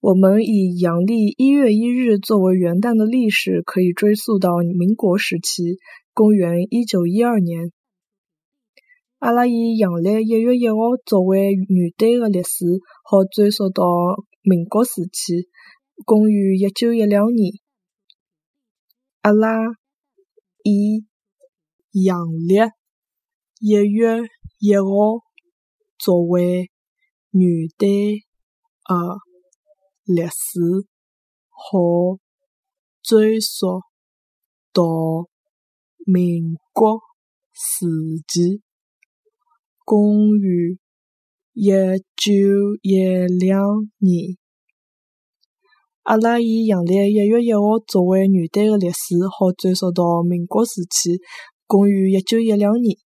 我们以阳历一月一日作为元旦的历史，可以追溯到民国时期，公元一九一二年。阿拉以阳历一月一号作为元旦的历史，好追溯到民国时期，公元一九一两年。阿拉以阳历一月一号作为元旦的历史，好追溯到民国时期，公元一九一两年。阿拉以阳历一月一号作为元旦的历史，好追溯到民国时期，公元一九一两年。